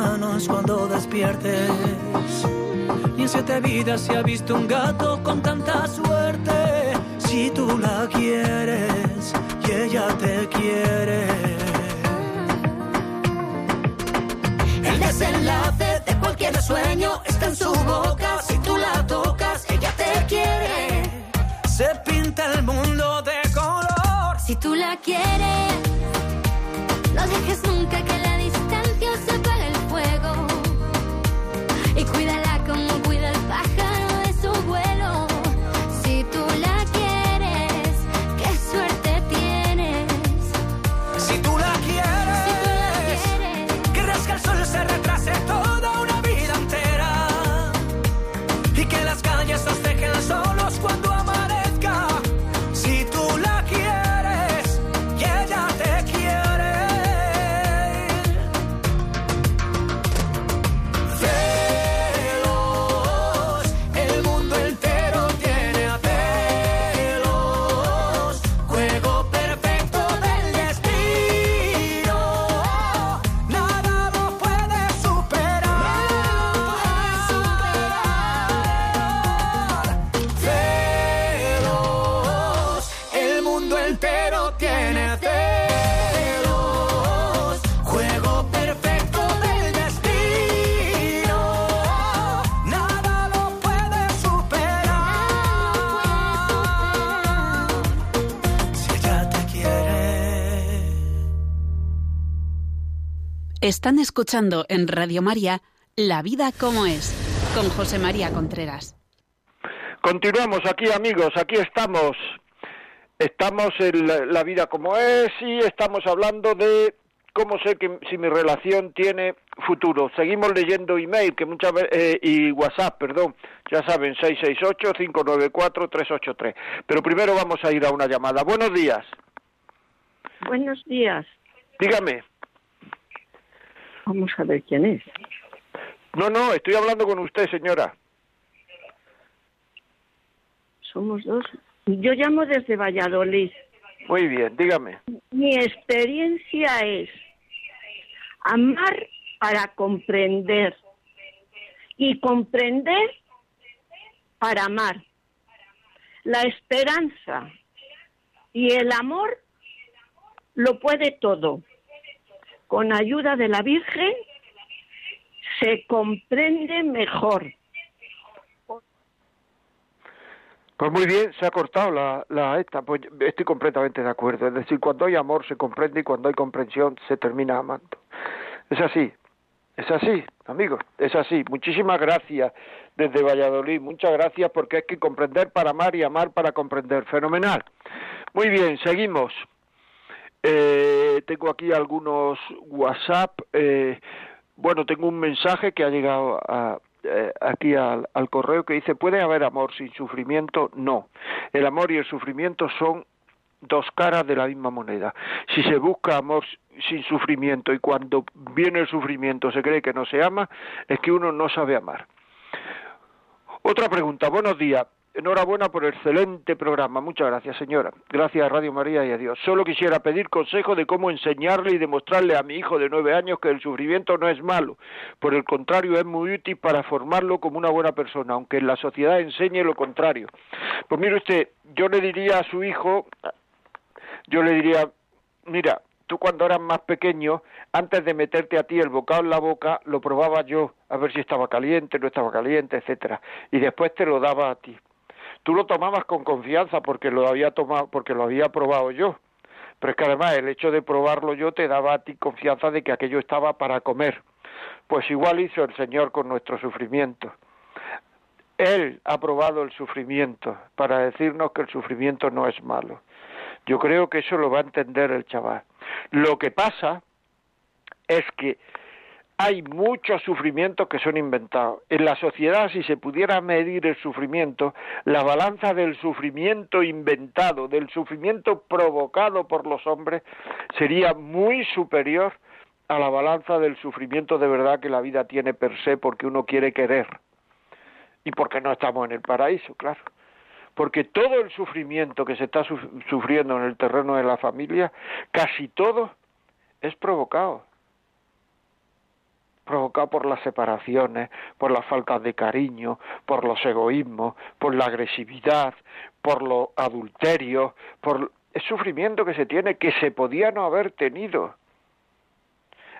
manos cuando despiertes. Ni en siete vidas se ha visto un gato con tanta suerte. Si tú la quieres y ella te quiere. El desenlace de cualquier sueño está en su boca. Si tú la tocas, ella te quiere. Se pinta el mundo de color. si tú la quieres, no dejes nunca que la distancia se apague el fuego. Y cuídala como cuida Están escuchando en Radio María La vida como es, con José María Contreras. Continuamos aquí, amigos, aquí estamos. Estamos en la, vida como es y estamos hablando de cómo sé que si mi relación tiene futuro. Seguimos leyendo email que muchas veces eh, y WhatsApp, perdón. Ya saben 668-594-383. Pero primero vamos a ir a una llamada. Buenos días. Buenos días. Dígame. Vamos a ver quién es. No, no, estoy hablando con usted, señora. Somos dos. Yo llamo desde Valladolid. Muy bien, dígame. Mi experiencia es amar para comprender y comprender para amar. La esperanza y el amor lo puede todo. Con ayuda de la Virgen se comprende mejor. Pues muy bien, se ha cortado la, la esta, pues estoy completamente de acuerdo. Es decir, cuando hay amor se comprende y cuando hay comprensión se termina amando. Es así, es así, amigos, es así. Muchísimas gracias desde Valladolid, muchas gracias porque hay que comprender para amar y amar para comprender. Fenomenal. Muy bien, seguimos. Eh, tengo aquí algunos WhatsApp. Eh, bueno, tengo un mensaje que ha llegado a, eh, aquí al, al, correo que dice, ¿puede haber amor sin sufrimiento? No. El amor y el sufrimiento son dos caras de la misma moneda. Si se busca amor sin sufrimiento y cuando viene el sufrimiento se cree que no se ama, es que uno no sabe amar. Otra pregunta. Buenos días. Enhorabuena por el excelente programa. Muchas gracias, señora. Gracias a Radio María y a Dios. Solo quisiera pedir consejo de cómo enseñarle y demostrarle a mi hijo de nueve años que el sufrimiento no es malo. Por el contrario, es muy útil para formarlo como una buena persona, aunque la sociedad enseñe lo contrario. Pues mire usted, yo le diría a su hijo, yo le diría, mira, tú cuando eras más pequeño, antes de meterte a ti el bocado en la boca, lo probaba yo, a ver si estaba caliente, no estaba caliente, etcétera, y después te lo daba a ti tú lo tomabas con confianza porque lo había tomado, porque lo había probado yo. Pero es que además el hecho de probarlo yo te daba a ti confianza de que aquello estaba para comer. Pues igual hizo el Señor con nuestro sufrimiento. Él ha probado el sufrimiento para decirnos que el sufrimiento no es malo. Yo creo que eso lo va a entender el chaval. Lo que pasa es que hay muchos sufrimientos que son inventados. En la sociedad, si se pudiera medir el sufrimiento, la balanza del sufrimiento inventado, del sufrimiento provocado por los hombres, sería muy superior a la balanza del sufrimiento de verdad que la vida tiene per se porque uno quiere querer y porque no estamos en el paraíso, claro. Porque todo el sufrimiento que se está sufriendo en el terreno de la familia, casi todo es provocado provocado por las separaciones, por las faltas de cariño, por los egoísmos, por la agresividad, por los adulterios, por el sufrimiento que se tiene que se podía no haber tenido.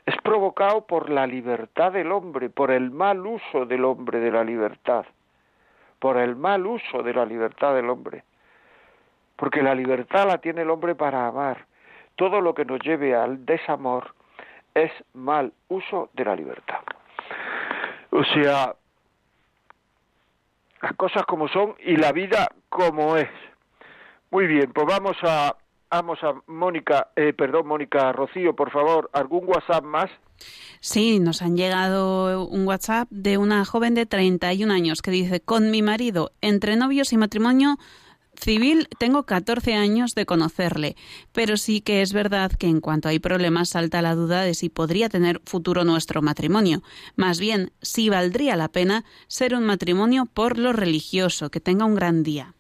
Es provocado por la libertad del hombre, por el mal uso del hombre de la libertad, por el mal uso de la libertad del hombre. Porque la libertad la tiene el hombre para amar. Todo lo que nos lleve al desamor es mal uso de la libertad. O sea, las cosas como son y la vida como es. Muy bien, pues vamos a vamos a Mónica, eh, perdón, Mónica Rocío, por favor, algún WhatsApp más. Sí, nos han llegado un WhatsApp de una joven de 31 años que dice, con mi marido, entre novios y matrimonio, civil tengo 14 años de conocerle, pero sí que es verdad que en cuanto hay problemas salta la duda de si podría tener futuro nuestro matrimonio. Más bien, si valdría la pena ser un matrimonio por lo religioso, que tenga un gran día.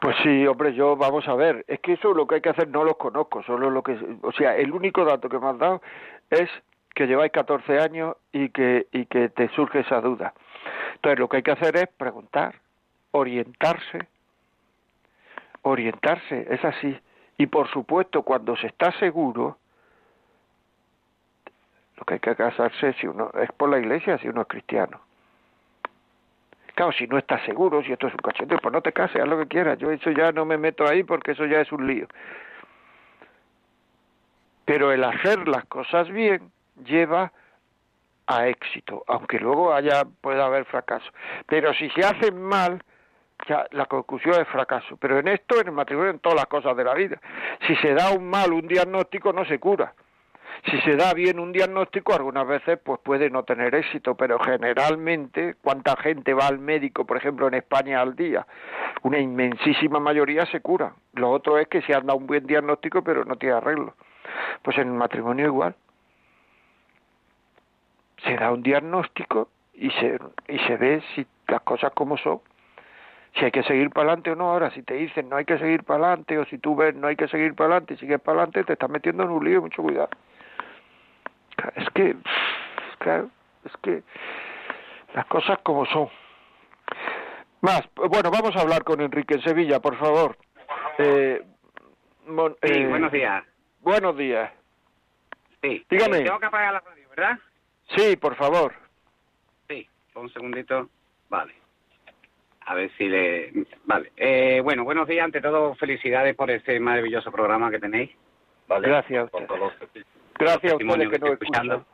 Pues sí, hombre, yo vamos a ver, es que eso lo que hay que hacer no lo conozco, solo lo que, o sea, el único dato que me has dado es que lleváis 14 años y que y que te surge esa duda. Entonces, lo que hay que hacer es preguntar, orientarse orientarse, es así. Y por supuesto, cuando se está seguro, lo que hay que casarse si uno es por la iglesia, si uno es cristiano. Claro, si no estás seguro, si esto es un cachete, pues no te cases, haz lo que quieras. Yo eso ya no me meto ahí porque eso ya es un lío. Pero el hacer las cosas bien lleva a éxito, aunque luego haya pueda haber fracaso. Pero si se hacen mal, ya la conclusión es fracaso. Pero en esto, en el matrimonio, en todas las cosas de la vida. Si se da un mal, un diagnóstico, no se cura. Si se da bien un diagnóstico, algunas veces pues puede no tener éxito, pero generalmente, ¿cuánta gente va al médico, por ejemplo, en España al día? Una inmensísima mayoría se cura. Lo otro es que se han dado un buen diagnóstico, pero no tiene arreglo. Pues en el matrimonio igual. Se da un diagnóstico y se, y se ve si las cosas como son si hay que seguir para adelante o no. Ahora, si te dicen no hay que seguir para adelante, o si tú ves no hay que seguir para adelante y sigues para adelante, te estás metiendo en un lío, mucho cuidado. Es que, claro, es que las cosas como son. Más, bueno, vamos a hablar con Enrique en Sevilla, por favor. Eh, sí, eh, buenos días. Buenos días. Sí. Dígame. Eh, tengo que apagar la radio, ¿verdad? Sí, por favor. Sí, un segundito. Vale. A ver si le... Vale. Eh, bueno, buenos días. Ante todo, felicidades por este maravilloso programa que tenéis. Vale. Gracias. Gracias a ustedes que, nos escuchando.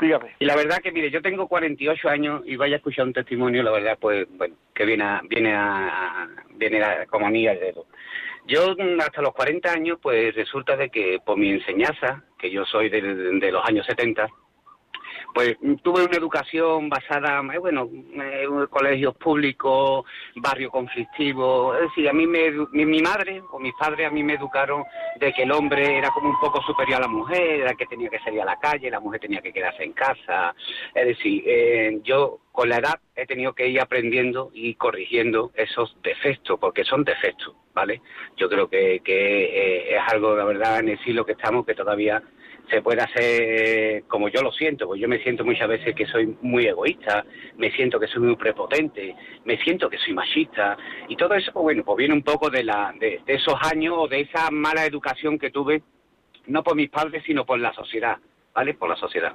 Dígame. Y la verdad que, mire, yo tengo 48 años y vaya a escuchar un testimonio, la verdad, pues, bueno, que viene a, viene a, viene a, como amiga de dedo. Yo hasta los 40 años, pues resulta de que por mi enseñanza, que yo soy de, de los años 70, pues tuve una educación basada, eh, bueno, en colegios públicos, barrio conflictivo, es decir, a mí me, mi, madre o mis padres a mí me educaron de que el hombre era como un poco superior a la mujer, era que tenía que salir a la calle, la mujer tenía que quedarse en casa, es decir, eh, yo con la edad he tenido que ir aprendiendo y corrigiendo esos defectos, porque son defectos, ¿vale? Yo creo que, que eh, es algo, la verdad, en el siglo que estamos que todavía se puede hacer como yo lo siento, porque yo me siento muchas veces que soy muy egoísta, me siento que soy muy prepotente, me siento que soy machista, y todo eso, pues bueno, pues viene un poco de, la, de, de esos años o de esa mala educación que tuve, no por mis padres, sino por la sociedad, ¿vale? Por la sociedad.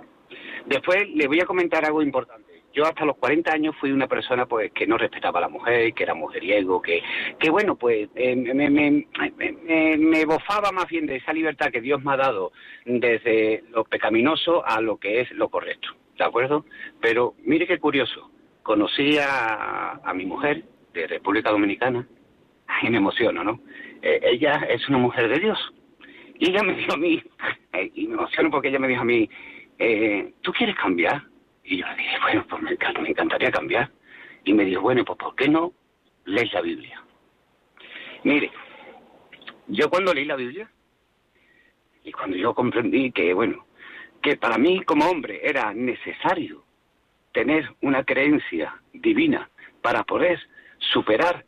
Después le voy a comentar algo importante yo hasta los 40 años fui una persona pues que no respetaba a la mujer, que era mujeriego, que, que bueno, pues eh, me, me, me, bofaba más bien de esa libertad que Dios me ha dado desde lo pecaminoso a lo que es lo correcto, ¿de acuerdo? Pero mire qué curioso, conocí a, a mi mujer de República Dominicana, y me emociono, ¿no? Eh, ella es una mujer de Dios. Y ella me dijo a mí, y me emociono porque ella me dijo a mí, eh, ¿tú quieres cambiar? Y yo le dije, bueno, pues me, me encantaría cambiar. Y me dijo, bueno, pues ¿por qué no lees la Biblia? Mire, yo cuando leí la Biblia, y cuando yo comprendí que, bueno, que para mí como hombre era necesario tener una creencia divina para poder superar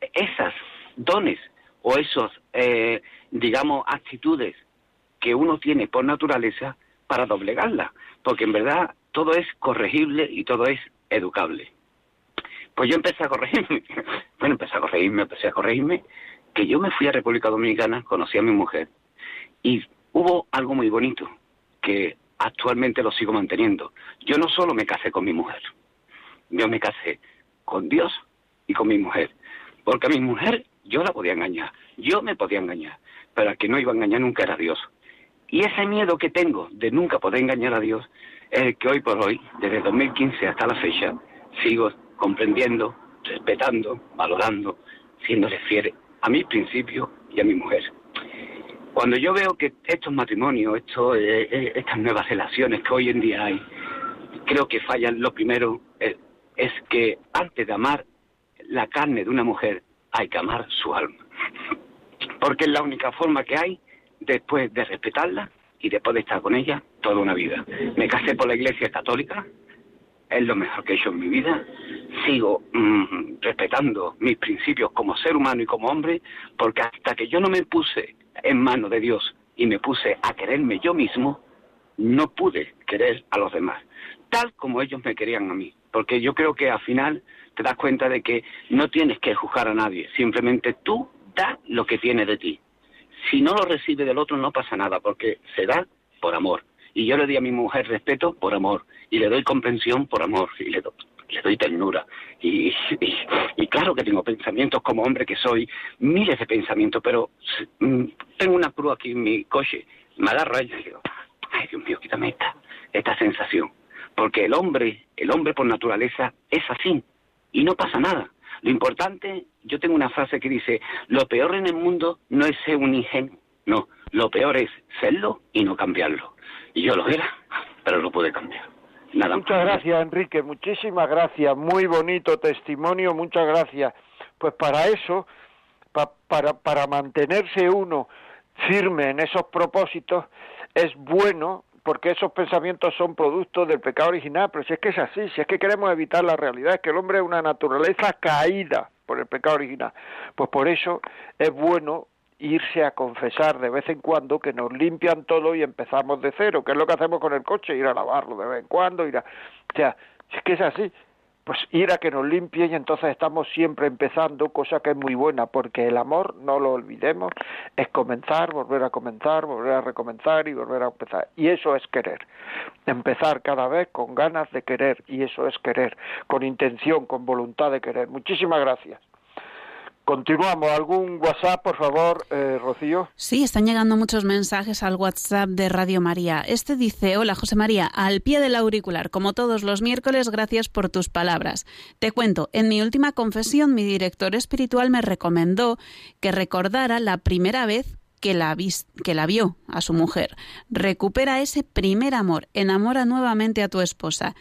esas dones o esos, eh, digamos, actitudes que uno tiene por naturaleza para doblegarla. Porque en verdad todo es corregible y todo es educable. Pues yo empecé a corregirme. Bueno, empecé a corregirme, empecé a corregirme, que yo me fui a República Dominicana, conocí a mi mujer, y hubo algo muy bonito, que actualmente lo sigo manteniendo. Yo no solo me casé con mi mujer, yo me casé con Dios y con mi mujer. Porque a mi mujer yo la podía engañar, yo me podía engañar, pero al que no iba a engañar nunca era Dios. Y ese miedo que tengo de nunca poder engañar a Dios es el que hoy por hoy, desde 2015 hasta la fecha, sigo comprendiendo, respetando, valorando, siéndole fiel a mis principios y a mi mujer. Cuando yo veo que estos matrimonios, estos, eh, eh, estas nuevas relaciones que hoy en día hay, creo que fallan. Lo primero es, es que antes de amar la carne de una mujer, hay que amar su alma. Porque es la única forma que hay después de respetarla y después de estar con ella toda una vida. Me casé por la Iglesia Católica, es lo mejor que he hecho en mi vida. Sigo mm, respetando mis principios como ser humano y como hombre, porque hasta que yo no me puse en manos de Dios y me puse a quererme yo mismo, no pude querer a los demás, tal como ellos me querían a mí. Porque yo creo que al final te das cuenta de que no tienes que juzgar a nadie, simplemente tú da lo que tiene de ti. Si no lo recibe del otro no pasa nada, porque se da por amor. Y yo le doy a mi mujer respeto por amor, y le doy comprensión por amor, y le doy, le doy ternura. Y, claro que tengo pensamientos como hombre que soy, miles de pensamientos, pero mm, tengo una cruz aquí en mi coche, me agarro y digo, ay Dios mío, quítame esta, esta sensación. Porque el hombre, el hombre por naturaleza es así, y no pasa nada. Lo importante, yo tengo una frase que dice, lo peor en el mundo no es ser un ingenuo, no, lo peor es serlo y no cambiarlo. Y yo lo era, pero lo pude cambiar. Nada muchas gracias, Enrique, muchísimas gracias, muy bonito testimonio, muchas gracias. Pues para eso, para, para mantenerse uno firme en esos propósitos, es bueno porque esos pensamientos son productos del pecado original, pero si es que es así, si es que queremos evitar la realidad, es que el hombre es una naturaleza caída por pecado original. Pues por eso es bueno irse a confesar de vez en cuando que nos limpian todo y empezamos de cero, que es lo que hacemos con el coche, ir a lavarlo de vez en cuando, ir a... O sea, es que es así, pues ir a que nos limpie y entonces estamos siempre empezando, cosa que es muy buena, porque el amor, no lo olvidemos, es comenzar, volver a comenzar, volver a recomenzar y volver a empezar. Y eso es querer. Empezar cada vez con ganas de querer, y eso es querer, con intención, con voluntad de querer. Muchísimas gracias. Continuamos. ¿Algún WhatsApp, por favor, eh, Rocío? Sí, están llegando muchos mensajes al WhatsApp de Radio María. Este dice, hola José María, al pie del auricular, como todos los miércoles, gracias por tus palabras. Te cuento, en mi última confesión, mi director espiritual me recomendó que recordara la primera vez que la, que la vio a su mujer. Recupera ese primer amor, enamora nuevamente a tu esposa.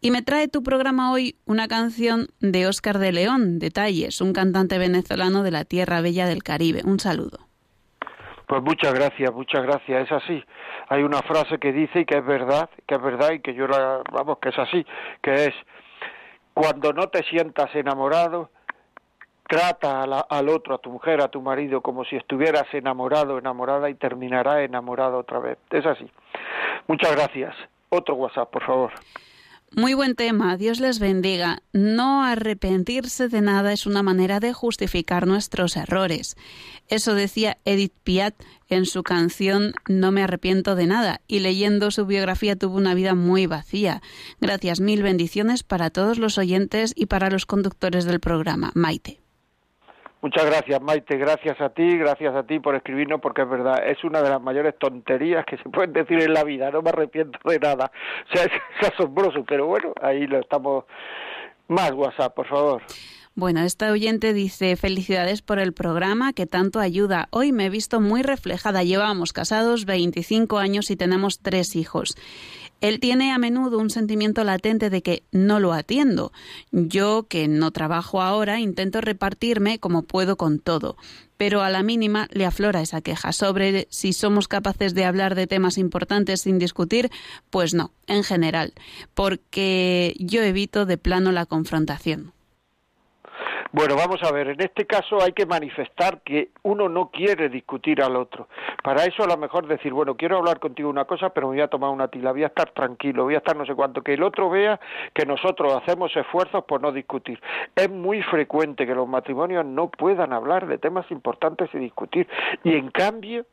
Y me trae tu programa hoy una canción de Óscar de León, Detalles, un cantante venezolano de la Tierra Bella del Caribe. Un saludo. Pues muchas gracias, muchas gracias. Es así. Hay una frase que dice y que es verdad, que es verdad y que yo la, vamos, que es así, que es cuando no te sientas enamorado, trata al otro, a tu mujer, a tu marido, como si estuvieras enamorado, enamorada y terminará enamorado otra vez. Es así. Muchas gracias. Otro WhatsApp, por favor. Muy buen tema, Dios les bendiga. No arrepentirse de nada es una manera de justificar nuestros errores. Eso decía Edith Piat en su canción No me arrepiento de nada y leyendo su biografía tuvo una vida muy vacía. Gracias, mil bendiciones para todos los oyentes y para los conductores del programa. Maite. Muchas gracias, Maite. Gracias a ti, gracias a ti por escribirnos, porque es verdad, es una de las mayores tonterías que se pueden decir en la vida. No me arrepiento de nada. O sea, es, asombroso, pero bueno, ahí lo estamos. Más WhatsApp, por favor. Bueno, esta oyente dice felicidades por el programa que tanto ayuda. Hoy me he visto muy reflejada. Llevamos casados 25 años y tenemos tres hijos. Él tiene a menudo un sentimiento latente de que no lo atiendo. Yo, que no trabajo ahora, intento repartirme como puedo con todo. Pero a la mínima le aflora esa queja sobre si somos capaces de hablar de temas importantes sin discutir, pues no, en general, porque yo evito de plano la confrontación. Bueno, vamos a ver, en este caso hay que manifestar que uno no quiere discutir al otro. Para eso a lo mejor decir, bueno, quiero hablar contigo una cosa, pero me voy a tomar una tila, voy a estar tranquilo, voy a estar no sé cuánto, que el otro vea que nosotros hacemos esfuerzos por no discutir. Es muy frecuente que los matrimonios no puedan hablar de temas importantes y discutir. Y en cambio,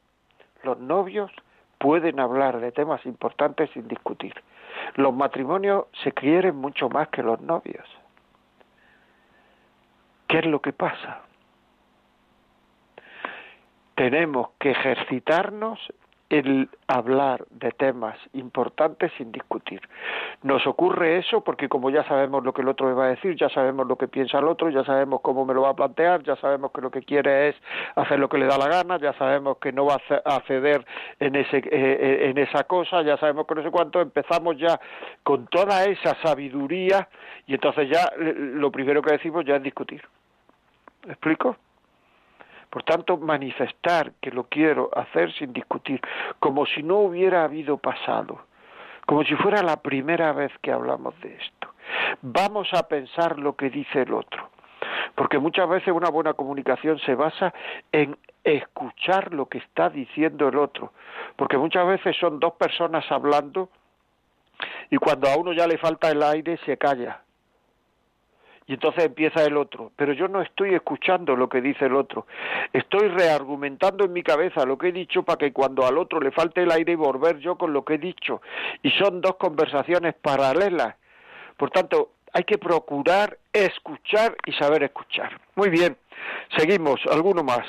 los novios pueden hablar de temas importantes sin discutir. Los matrimonios se quieren mucho más que los novios. ¿Qué es lo que pasa? Tenemos que ejercitarnos el hablar de temas importantes sin discutir. Nos ocurre eso porque como ya sabemos lo que el otro me va a decir, ya sabemos lo que piensa el otro, ya sabemos cómo me lo va a plantear, ya sabemos que lo que quiere es hacer lo que le da la gana, ya sabemos que no va a ceder en, ese, eh, eh, en esa cosa, ya sabemos que no sé cuánto, empezamos ya con toda esa sabiduría y entonces ya eh, lo primero que decimos ya es discutir. ¿Me explico? Por tanto, manifestar que lo quiero hacer sin discutir, como si no hubiera habido pasado, como si fuera la primera vez que hablamos de esto. Vamos a pensar lo que dice el otro, porque muchas veces una buena comunicación se basa en escuchar lo que está diciendo el otro, porque muchas veces son dos personas hablando y cuando a uno ya le falta el aire se calla y entonces empieza el otro. Pero yo no estoy escuchando lo que dice el otro. Estoy reargumentando en mi cabeza lo que he dicho para que cuando al otro le falte el aire y volver yo con lo que he dicho. Y son dos conversaciones paralelas. Por tanto, hay que procurar escuchar y saber escuchar. Muy bien, seguimos. ¿Alguno más?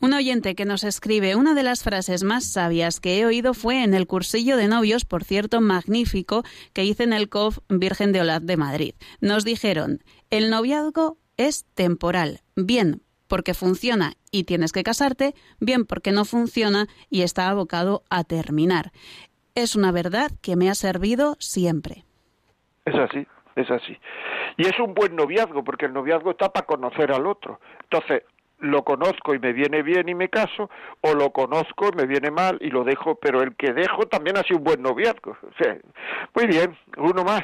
Un oyente que nos escribe, una de las frases más sabias que he oído fue en el cursillo de novios, por cierto, magnífico, que hice en el COF Virgen de Olaz de Madrid. Nos dijeron, el noviazgo es temporal, bien porque funciona y tienes que casarte, bien porque no funciona y está abocado a terminar. Es una verdad que me ha servido siempre. Es así, es así. Y es un buen noviazgo, porque el noviazgo está para conocer al otro. Entonces, lo conozco y me viene bien y me caso, o lo conozco y me viene mal y lo dejo, pero el que dejo también ha sido un buen noviazgo. muy bien, uno más.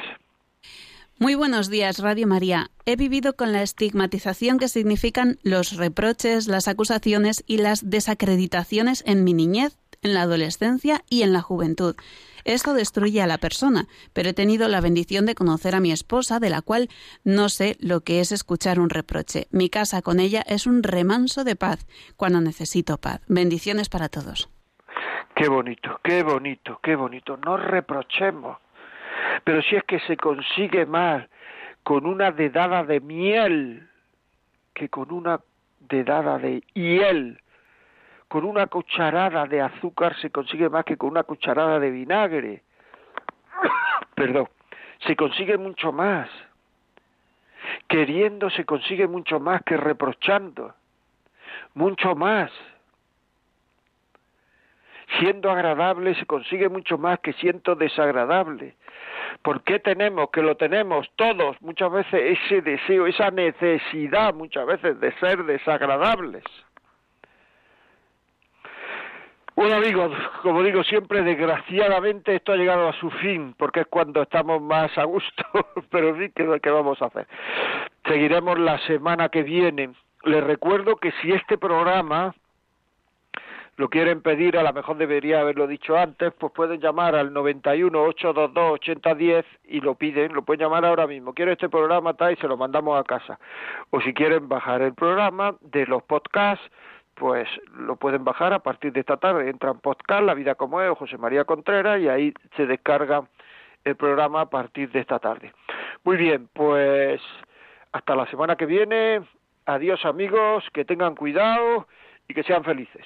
Muy buenos días, Radio María. He vivido con la estigmatización que significan los reproches, las acusaciones y las desacreditaciones en mi niñez, en la adolescencia y en la juventud. Esto destruye a la persona, pero he tenido la bendición de conocer a mi esposa, de la cual no sé lo que es escuchar un reproche. Mi casa con ella es un remanso de paz cuando necesito paz. Bendiciones para todos. Qué bonito, qué bonito, qué bonito. No reprochemos pero si es que se consigue más con una dedada de miel que con una dedada de hiel, con una cucharada de azúcar se consigue más que con una cucharada de vinagre. Perdón, se consigue mucho más. Queriendo se consigue mucho más que reprochando. Mucho más. Siendo agradable se consigue mucho más que siendo desagradable. ¿Por qué tenemos, que lo tenemos todos, muchas veces ese deseo, esa necesidad muchas veces de ser desagradables? Bueno amigos, como digo siempre, desgraciadamente esto ha llegado a su fin, porque es cuando estamos más a gusto, pero sí, ¿qué, vamos a hacer? Seguiremos la semana que viene. Les recuerdo que si este programa lo quieren pedir, a lo mejor debería haberlo dicho antes, pues pueden llamar al 91 822 8010 y lo piden, lo pueden llamar ahora mismo. Quiero este programa tal y se lo mandamos a casa. O si quieren bajar el programa de los podcasts, pues lo pueden bajar a partir de esta tarde. Entran podcast, La Vida como es, José María Contreras, y ahí se descarga el programa a partir de esta tarde. Muy bien, pues hasta la semana que viene. Adiós amigos, que tengan cuidado y que sean felices.